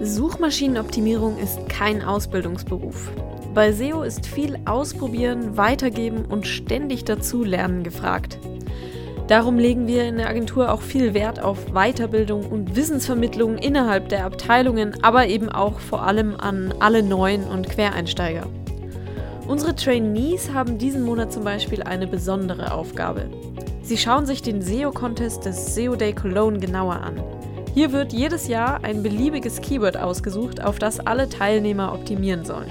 Suchmaschinenoptimierung ist kein Ausbildungsberuf. Bei SEO ist viel Ausprobieren, Weitergeben und ständig dazulernen gefragt. Darum legen wir in der Agentur auch viel Wert auf Weiterbildung und Wissensvermittlung innerhalb der Abteilungen, aber eben auch vor allem an alle neuen und Quereinsteiger. Unsere Trainees haben diesen Monat zum Beispiel eine besondere Aufgabe. Sie schauen sich den SEO-Contest des SEO Day Cologne genauer an. Hier wird jedes Jahr ein beliebiges Keyword ausgesucht, auf das alle Teilnehmer optimieren sollen.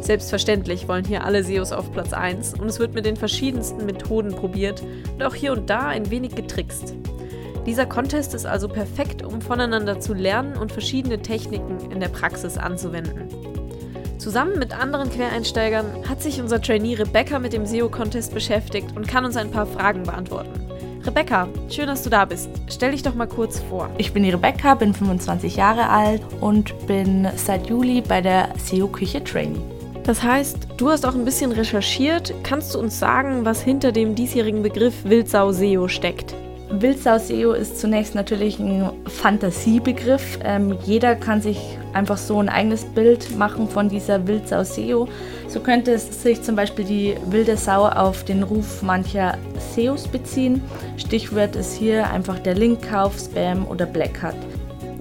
Selbstverständlich wollen hier alle SEOs auf Platz 1 und es wird mit den verschiedensten Methoden probiert und auch hier und da ein wenig getrickst. Dieser Contest ist also perfekt, um voneinander zu lernen und verschiedene Techniken in der Praxis anzuwenden. Zusammen mit anderen Quereinsteigern hat sich unser Trainee Rebecca mit dem SEO-Contest beschäftigt und kann uns ein paar Fragen beantworten. Rebecca, schön, dass du da bist. Stell dich doch mal kurz vor. Ich bin die Rebecca, bin 25 Jahre alt und bin seit Juli bei der SEO-Küche Trainee. Das heißt, du hast auch ein bisschen recherchiert. Kannst du uns sagen, was hinter dem diesjährigen Begriff Wildsau SEO steckt? Wildsau SEO ist zunächst natürlich ein Fantasiebegriff. Ähm, jeder kann sich einfach so ein eigenes Bild machen von dieser Wildsau SEO. So könnte es sich zum Beispiel die wilde Sau auf den Ruf mancher SEOs beziehen. Stichwort ist hier einfach der Linkkauf, Spam oder Black Hat.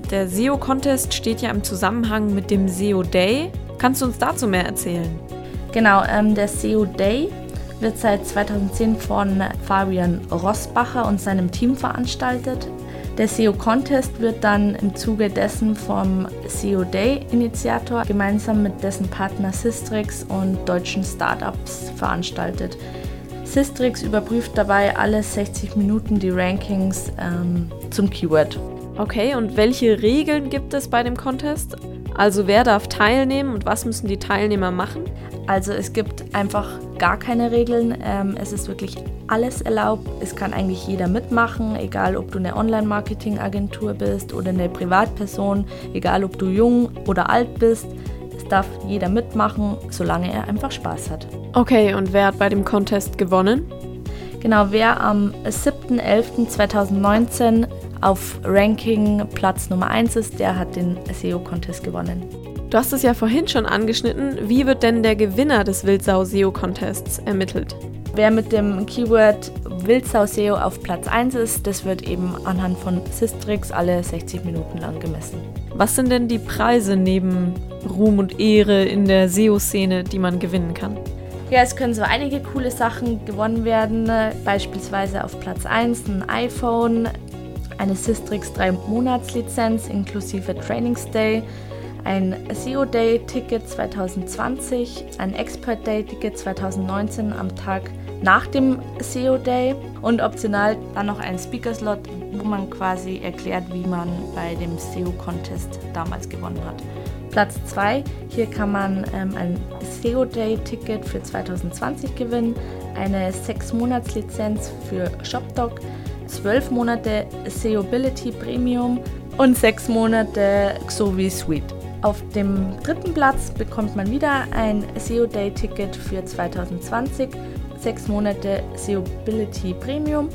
Der SEO-Contest steht ja im Zusammenhang mit dem SEO Day. Kannst du uns dazu mehr erzählen? Genau, ähm, der SEO Day wird seit 2010 von Fabian Rossbacher und seinem Team veranstaltet. Der SEO Contest wird dann im Zuge dessen vom SEO Day Initiator gemeinsam mit dessen Partner Sistrix und deutschen Startups veranstaltet. Sistrix überprüft dabei alle 60 Minuten die Rankings ähm, zum Keyword. Okay, und welche Regeln gibt es bei dem Contest? Also wer darf teilnehmen und was müssen die Teilnehmer machen? Also es gibt einfach gar keine Regeln. Ähm, es ist wirklich alles erlaubt. Es kann eigentlich jeder mitmachen, egal ob du eine Online-Marketing-Agentur bist oder eine Privatperson, egal ob du jung oder alt bist. Es darf jeder mitmachen, solange er einfach Spaß hat. Okay, und wer hat bei dem Contest gewonnen? Genau, wer am 7.11.2019 auf Ranking Platz Nummer 1 ist, der hat den SEO-Contest gewonnen. Du hast es ja vorhin schon angeschnitten. Wie wird denn der Gewinner des Wildsau SEO Contests ermittelt? Wer mit dem Keyword Wildsau SEO auf Platz 1 ist, das wird eben anhand von Systrix alle 60 Minuten lang gemessen. Was sind denn die Preise neben Ruhm und Ehre in der SEO-Szene, die man gewinnen kann? Ja, es können so einige coole Sachen gewonnen werden. Beispielsweise auf Platz 1 ein iPhone, eine Systrix 3 Monatslizenz inklusive Trainingsday, ein SEO Day Ticket 2020, ein Expert Day Ticket 2019 am Tag nach dem SEO Day und optional dann noch ein Speaker Slot, wo man quasi erklärt, wie man bei dem SEO Contest damals gewonnen hat. Platz 2, hier kann man ähm, ein SEO Day Ticket für 2020 gewinnen, eine 6 Monats Lizenz für ShopDoc, 12 Monate SEObility Premium und 6 Monate Xovi Suite. Auf dem dritten Platz bekommt man wieder ein SEO Day Ticket für 2020, sechs Monate SEObility Premium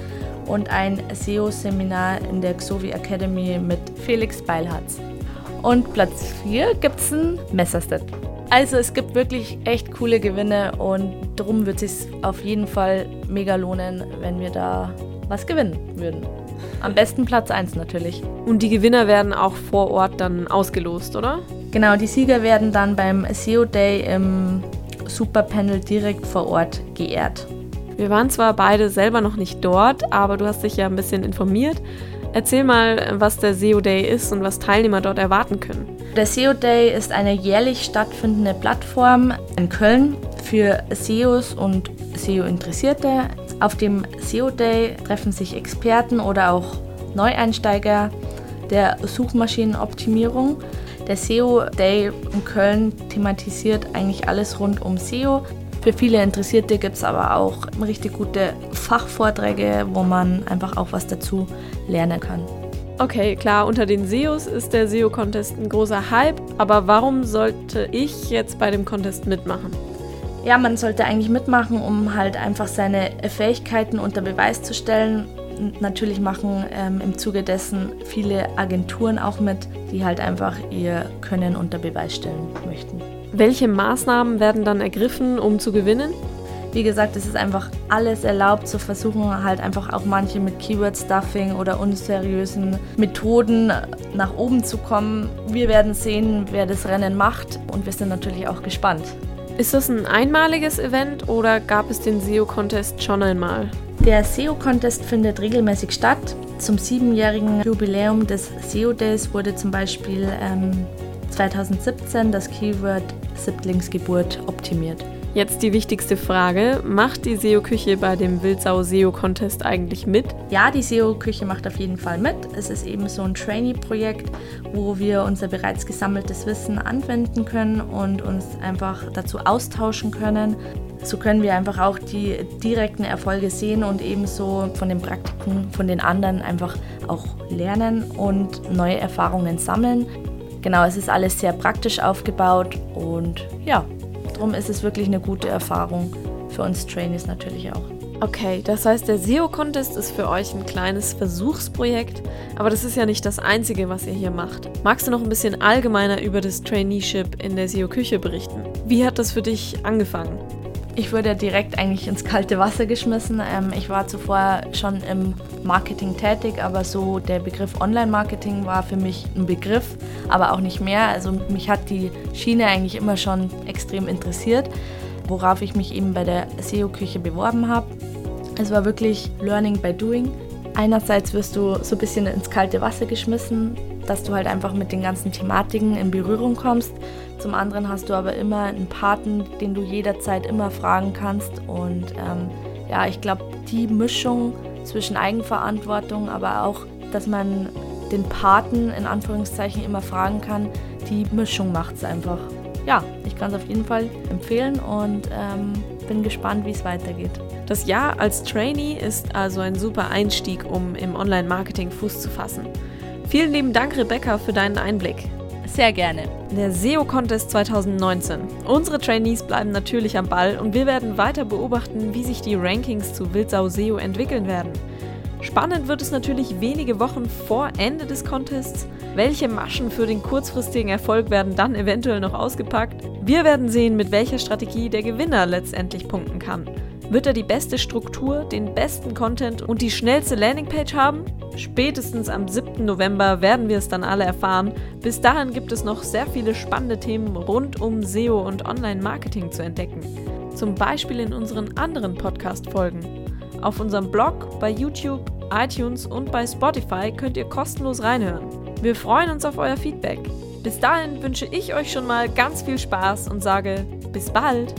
und ein SEO-Seminar in der Xovi Academy mit Felix Beilharz. Und Platz 4 gibt es ein Messerset. Also es gibt wirklich echt coole Gewinne und darum wird es sich auf jeden Fall mega lohnen, wenn wir da was gewinnen würden. Am besten Platz 1 natürlich. Und die Gewinner werden auch vor Ort dann ausgelost, oder? Genau, die Sieger werden dann beim SEO Day im Superpanel direkt vor Ort geehrt. Wir waren zwar beide selber noch nicht dort, aber du hast dich ja ein bisschen informiert. Erzähl mal, was der SEO Day ist und was Teilnehmer dort erwarten können. Der SEO Day ist eine jährlich stattfindende Plattform in Köln für SEOs und SEO-Interessierte. Auf dem SEO Day treffen sich Experten oder auch Neueinsteiger der Suchmaschinenoptimierung der SEO Day in Köln thematisiert eigentlich alles rund um SEO. Für viele Interessierte gibt es aber auch richtig gute Fachvorträge, wo man einfach auch was dazu lernen kann. Okay, klar, unter den SEOs ist der SEO-Contest ein großer Hype, aber warum sollte ich jetzt bei dem Contest mitmachen? Ja, man sollte eigentlich mitmachen, um halt einfach seine Fähigkeiten unter Beweis zu stellen. Natürlich machen ähm, im Zuge dessen viele Agenturen auch mit, die halt einfach ihr Können unter Beweis stellen möchten. Welche Maßnahmen werden dann ergriffen, um zu gewinnen? Wie gesagt, es ist einfach alles erlaubt zu versuchen, halt einfach auch manche mit Keyword-Stuffing oder unseriösen Methoden nach oben zu kommen. Wir werden sehen, wer das Rennen macht und wir sind natürlich auch gespannt. Ist das ein einmaliges Event oder gab es den SEO-Contest schon einmal? Der SEO-Contest findet regelmäßig statt. Zum siebenjährigen Jubiläum des SEO Days wurde zum Beispiel ähm, 2017 das Keyword Siblingsgeburt optimiert. Jetzt die wichtigste Frage. Macht die SEO-Küche bei dem Wildsau-SEO-Contest eigentlich mit? Ja, die SEO-Küche macht auf jeden Fall mit. Es ist eben so ein Trainee-Projekt, wo wir unser bereits gesammeltes Wissen anwenden können und uns einfach dazu austauschen können. So können wir einfach auch die direkten Erfolge sehen und ebenso von den Praktiken von den anderen einfach auch lernen und neue Erfahrungen sammeln. Genau, es ist alles sehr praktisch aufgebaut und ja, darum ist es wirklich eine gute Erfahrung für uns Trainees natürlich auch. Okay, das heißt, der SEO-Contest ist für euch ein kleines Versuchsprojekt, aber das ist ja nicht das Einzige, was ihr hier macht. Magst du noch ein bisschen allgemeiner über das Traineeship in der SEO-Küche berichten? Wie hat das für dich angefangen? Ich wurde direkt eigentlich ins kalte Wasser geschmissen. Ähm, ich war zuvor schon im Marketing tätig, aber so der Begriff Online-Marketing war für mich ein Begriff, aber auch nicht mehr. Also mich hat die Schiene eigentlich immer schon extrem interessiert, worauf ich mich eben bei der SEO-Küche beworben habe. Es war wirklich Learning by Doing. Einerseits wirst du so ein bisschen ins kalte Wasser geschmissen, dass du halt einfach mit den ganzen Thematiken in Berührung kommst. Zum anderen hast du aber immer einen Paten, den du jederzeit immer fragen kannst. Und ähm, ja, ich glaube, die Mischung zwischen Eigenverantwortung, aber auch, dass man den Paten in Anführungszeichen immer fragen kann, die Mischung macht es einfach. Ja, ich kann es auf jeden Fall empfehlen und ähm, bin gespannt, wie es weitergeht. Das Jahr als Trainee ist also ein super Einstieg, um im Online-Marketing Fuß zu fassen. Vielen lieben Dank, Rebecca, für deinen Einblick. Sehr gerne. Der SEO-Contest 2019. Unsere Trainees bleiben natürlich am Ball und wir werden weiter beobachten, wie sich die Rankings zu Wildsau SEO entwickeln werden. Spannend wird es natürlich wenige Wochen vor Ende des Contests. Welche Maschen für den kurzfristigen Erfolg werden dann eventuell noch ausgepackt? Wir werden sehen, mit welcher Strategie der Gewinner letztendlich punkten kann. Wird er die beste Struktur, den besten Content und die schnellste Landingpage haben? Spätestens am 7. November werden wir es dann alle erfahren. Bis dahin gibt es noch sehr viele spannende Themen rund um SEO und Online-Marketing zu entdecken. Zum Beispiel in unseren anderen Podcast-Folgen. Auf unserem Blog, bei YouTube, iTunes und bei Spotify könnt ihr kostenlos reinhören. Wir freuen uns auf euer Feedback. Bis dahin wünsche ich euch schon mal ganz viel Spaß und sage bis bald!